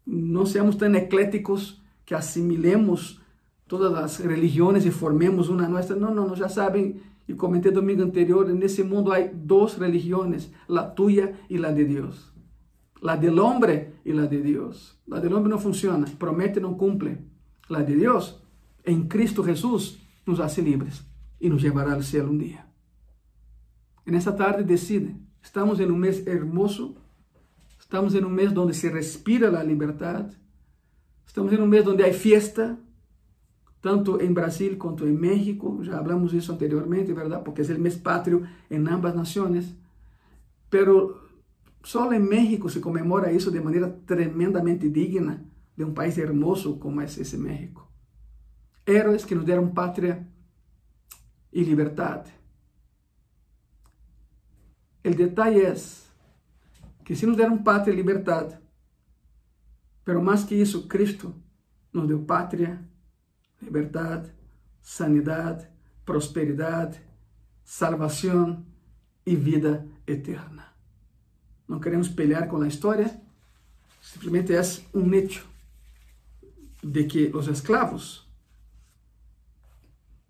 Speaker 1: Não seamos tão ecléticos que assimilemos todas as religiões e formemos uma nossa. Não, não, não, já sabem, e comentei domingo anterior, nesse mundo há duas religiões, a tua e a de Deus. La del hombre e la de Deus. La del hombre não funciona, promete e não cumpre. La de Deus em Cristo Jesus nos hace livres e nos levará ao céu um dia. E nessa tarde decide, estamos em um mês hermoso, estamos em um mês onde se respira a liberdade, estamos em um mês onde há festa, tanto em Brasil quanto em México, já hablamos isso anteriormente, verdade? Porque é o mês pátrio em ambas nações, pero só em México se comemora isso de maneira tremendamente digna de um país hermoso como é esse México héroes que nos deram pátria e liberdade. O detalhe é que se nos deram pátria e liberdade, pero mais que isso, Cristo nos deu pátria, liberdade, sanidade, prosperidade, salvação e vida eterna. Não queremos pelear com a história, simplesmente é um hecho de que os escravos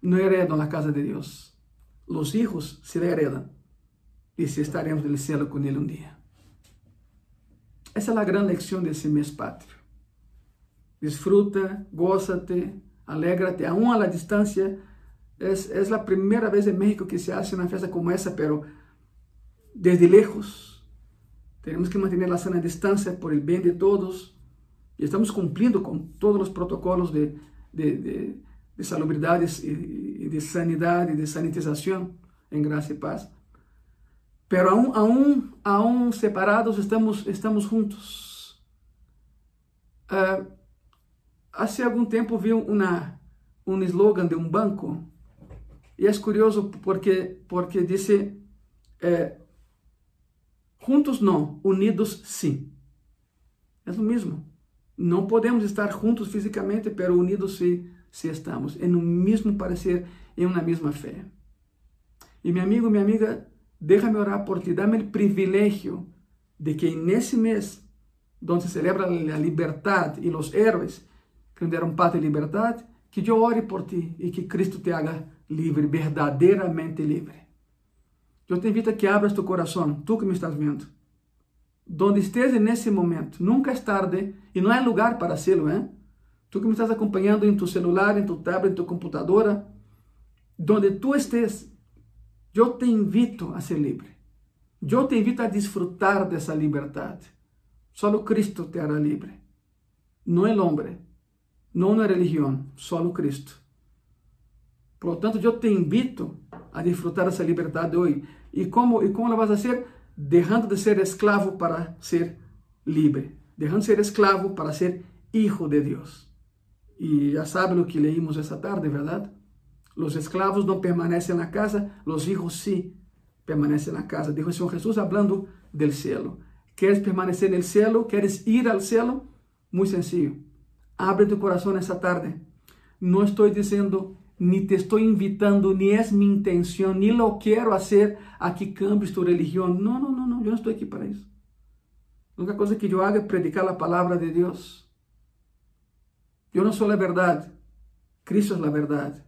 Speaker 1: no heredan la casa de Dios. Los hijos se la heredan y si estaremos en el cielo con Él un día. Esa es la gran lección de ese mes patrio. Disfruta, gózate, alégrate, aún a la distancia. Es, es la primera vez en México que se hace una fiesta como esa, pero desde lejos. Tenemos que mantener la sana distancia por el bien de todos. Y estamos cumpliendo con todos los protocolos de, de, de de salubridade e de sanidade, de sanitização, em graça e paz. Pero aún, aún, aún separados estamos, estamos juntos. Uh, há algum tempo vi uma, um slogan de um banco e é curioso porque, porque disse eh, juntos não, unidos sim. É o mesmo. Não podemos estar juntos fisicamente, pero unidos sim se estamos em um mesmo parecer, em uma mesma fé. E meu amigo, minha amiga, déjame orar por ti, dame o privilégio de que nesse mês, onde se celebra a liberdade e os heróis que nos deram paz e liberdade, que eu ore por ti e que Cristo te haga livre, verdadeiramente livre. Eu te invito a que abras tu coração, tu que me estás vendo. Donde esteja nesse momento, nunca é tarde e não é lugar para hacerlo, ¿eh? Tu que me estás acompanhando em tu celular, em tu tablet, em tu computadora, donde tú estés, yo te invito a ser libre. Yo te invito a disfrutar de esa libertad. Solo Cristo te hará libre. No el hombre, no una religión, solo Cristo. Por lo tanto, yo te invito a disfrutar de esa libertad de hoy. ¿Y cómo, ¿Y cómo lo vas a hacer? Dejando de ser esclavo para ser libre. Dejando de ser esclavo para ser hijo de Dios. Y ya sabe lo que leímos esta tarde, ¿verdad? Los esclavos no permanecen en la casa, los hijos sí permanecen en la casa. Dijo el Señor Jesús hablando del cielo. ¿Quieres permanecer en el cielo? ¿Quieres ir al cielo? Muy sencillo. Abre tu corazón esta tarde. No estoy diciendo, ni te estoy invitando, ni es mi intención, ni lo quiero hacer a que cambies tu religión. No, no, no, no, yo no estoy aquí para eso. La única cosa que yo hago es predicar la palabra de Dios. Yo no soy la verdad, Cristo es la verdad.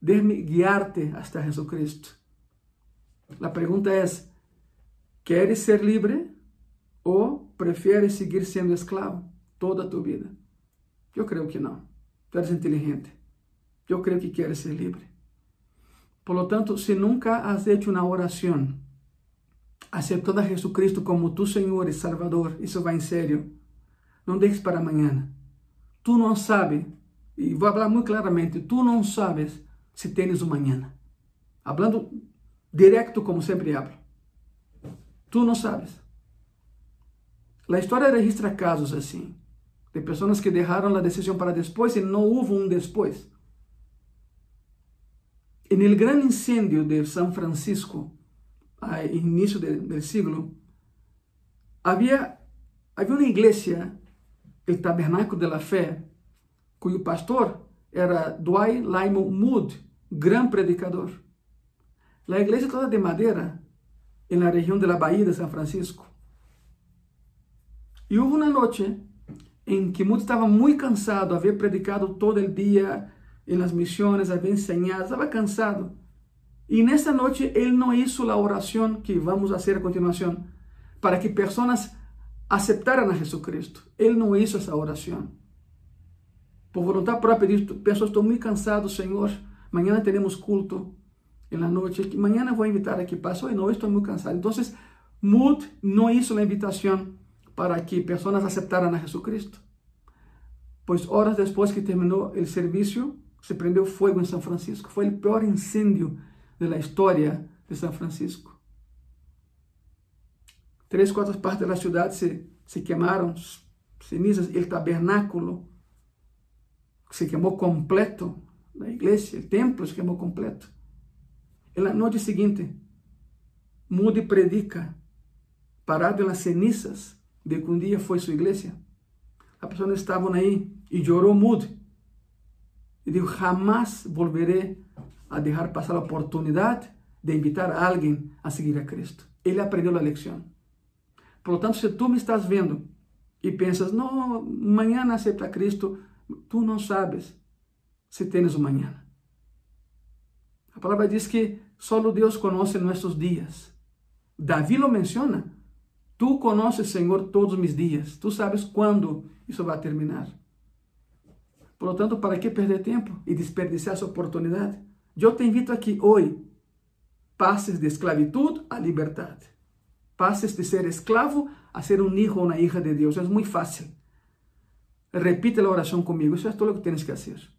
Speaker 1: Déjame guiarte hasta Jesucristo. La pregunta es, ¿quieres ser libre o prefieres seguir siendo esclavo toda tu vida? Yo creo que no. Tú eres inteligente. Yo creo que quieres ser libre. Por lo tanto, si nunca has hecho una oración aceptando a Jesucristo como tu Señor y Salvador, eso va en serio. No dejes para mañana. Tú no sabes, voy a hablar muy claramente, tú no sabes si tienes un mañana. Hablando directo como siempre hablo. Tú no sabes. La historia registra casos así, de personas que dejaron la decisión para después y no hubo un después. En el gran incendio de San Francisco, a de, del siglo, había, había una el Tabernáculo de la Fe, cuyo pastor era Dwight Lyman Moody, gran predicador. La iglesia toda de madera en la región de la de San Francisco. Y hubo una noche en que Moody estaba muy cansado, había predicado todo el día en las misiones, había enseñado, estaba cansado. Y en esa noche él no hizo la oración que vamos a hacer a continuación para que personas aceptaran a Jesucristo. Él no hizo esa oración. Por voluntad propia, pensó, estoy muy cansado, Señor, mañana tenemos culto en la noche, mañana voy a invitar a que pase, hoy no, estoy muy cansado. Entonces, Mood no hizo la invitación para que personas aceptaran a Jesucristo. Pues horas después que terminó el servicio, se prendió fuego en San Francisco. Fue el peor incendio de la historia de San Francisco. Tres cuartas partes de la ciudad se, se quemaron, cenizas, el tabernáculo se quemó completo, la iglesia, el templo se quemó completo. En la noche siguiente, Moody predica, parado en las cenizas de que un día fue su iglesia. Las personas estaban ahí y lloró Moody. Y dijo, jamás volveré a dejar pasar la oportunidad de invitar a alguien a seguir a Cristo. Él aprendió la lección. Por lo tanto, si tú me estás viendo y piensas, no, mañana acepta a Cristo, tú no sabes si tienes un mañana. La palabra dice que solo Dios conoce nuestros días. David lo menciona. Tú conoces, Señor, todos mis días. Tú sabes cuándo eso va a terminar. Por lo tanto, ¿para qué perder tiempo y desperdiciar esa oportunidad? Yo te invito a que hoy pases de esclavitud a libertad. Pases de ser esclavo a ser un hijo o una hija de Dios. Es muy fácil. Repite la oración conmigo. Eso es todo lo que tienes que hacer.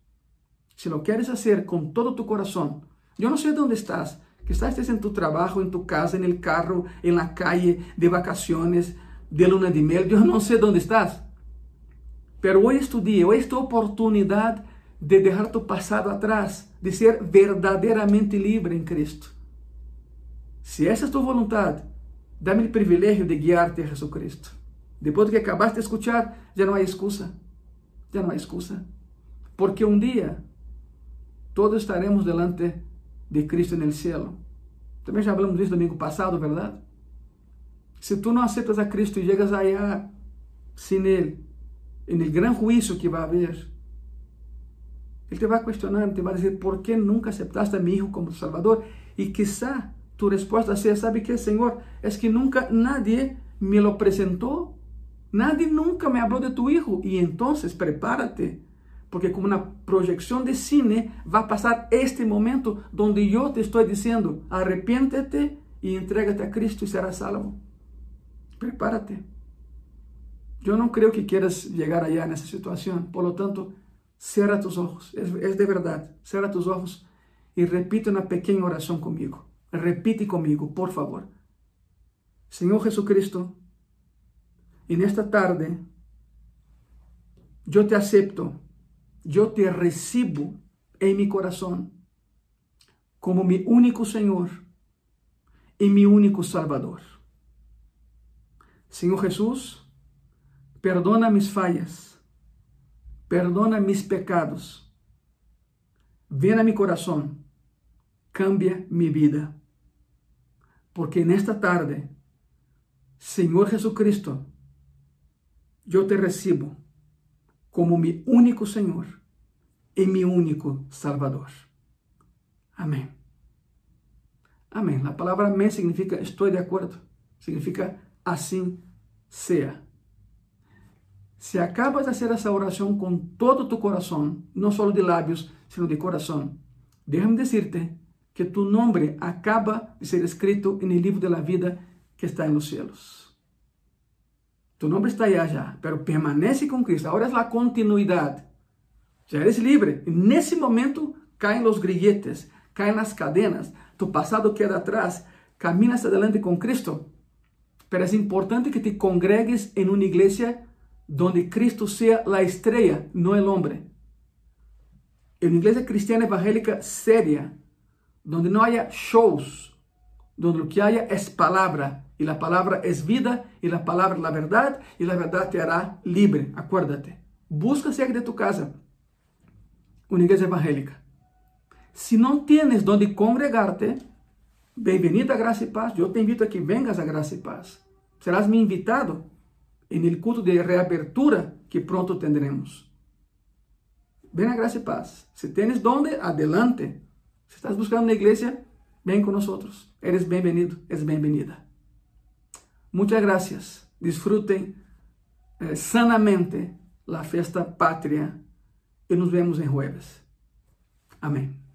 Speaker 1: Si lo quieres hacer con todo tu corazón, yo no sé dónde estás, que estás en tu trabajo, en tu casa, en el carro, en la calle, de vacaciones, de luna de miel, yo no sé dónde estás. Pero hoy es tu día, hoy es tu oportunidad de dejar tu pasado atrás, de ser verdaderamente libre en Cristo. Si esa es tu voluntad, dame el privilegio de guiarte a Jesucristo. Después de que acabaste de escuchar, ya no hay excusa. Ya no hay excusa. Porque un día todos estaremos delante de Cristo cielo. También ya hablamos de eso domingo pasado, ¿verdad? Si tú no aceptas a Cristo y llegas allá sin Él, en el gran juicio que va a haber, Él te va a cuestionar, te va a decir, ¿por qué nunca aceptaste a mi Hijo como Salvador? Y quizá tu respuesta sea, ¿sabe qué, Señor? Es que nunca nadie me lo presentó Nadie nunca me habló de tu hijo. Y entonces prepárate, porque como una proyección de cine va a pasar este momento donde yo te estoy diciendo, arrepiéntete y entrégate a Cristo y serás salvo. Prepárate. Yo no creo que quieras llegar allá en esa situación, por lo tanto, cierra tus ojos, es, es de verdad, cierra tus ojos y repite una pequeña oración conmigo. Repite conmigo, por favor. Señor Jesucristo, en esta tarde yo te acepto yo te recibo en mi corazón como mi único Señor y mi único Salvador. Señor Jesús, perdona mis fallas, perdona mis pecados, ven a mi corazón, cambia mi vida. Porque en esta tarde, Señor Jesucristo, yo te recibo como mi único Señor y mi único Salvador. Amén. Amén. La palabra amén significa estoy de acuerdo. Significa así sea. Si acabas de hacer esa oración con todo tu corazón, no solo de labios, sino de corazón, déjame decirte que tu nombre acaba de ser escrito en el libro de vida que está los cielos. Tu nombre está allá ya, pero permanece con Cristo. Ahora es la continuidad. Ya eres libre. En ese momento caen los grilletes, caen las cadenas. Tu pasado queda atrás. Caminas adelante con Cristo. Pero es importante que te congregues en una iglesia donde Cristo sea la estrella, no el hombre. En una iglesia cristiana evangélica seria, donde no haya shows, donde lo que haya es palabra, y la palabra es vida, y la palabra la verdad, y la verdad te hará libre. Acuérdate. Busca cerca de tu casa una iglesia evangélica. Si no tienes donde congregarte, bienvenida a Gracia y Paz. Yo te invito a que vengas a Gracia y Paz. Serás mi invitado en el culto de reapertura que pronto tendremos. Ven a Gracia y Paz. Si tienes donde, adelante. Si estás buscando una iglesia, ven con nosotros. Eres bienvenido, es bienvenida. Muchas gracias. Disfruten eh, sanamente la fiesta patria y nos vemos en jueves. Amén.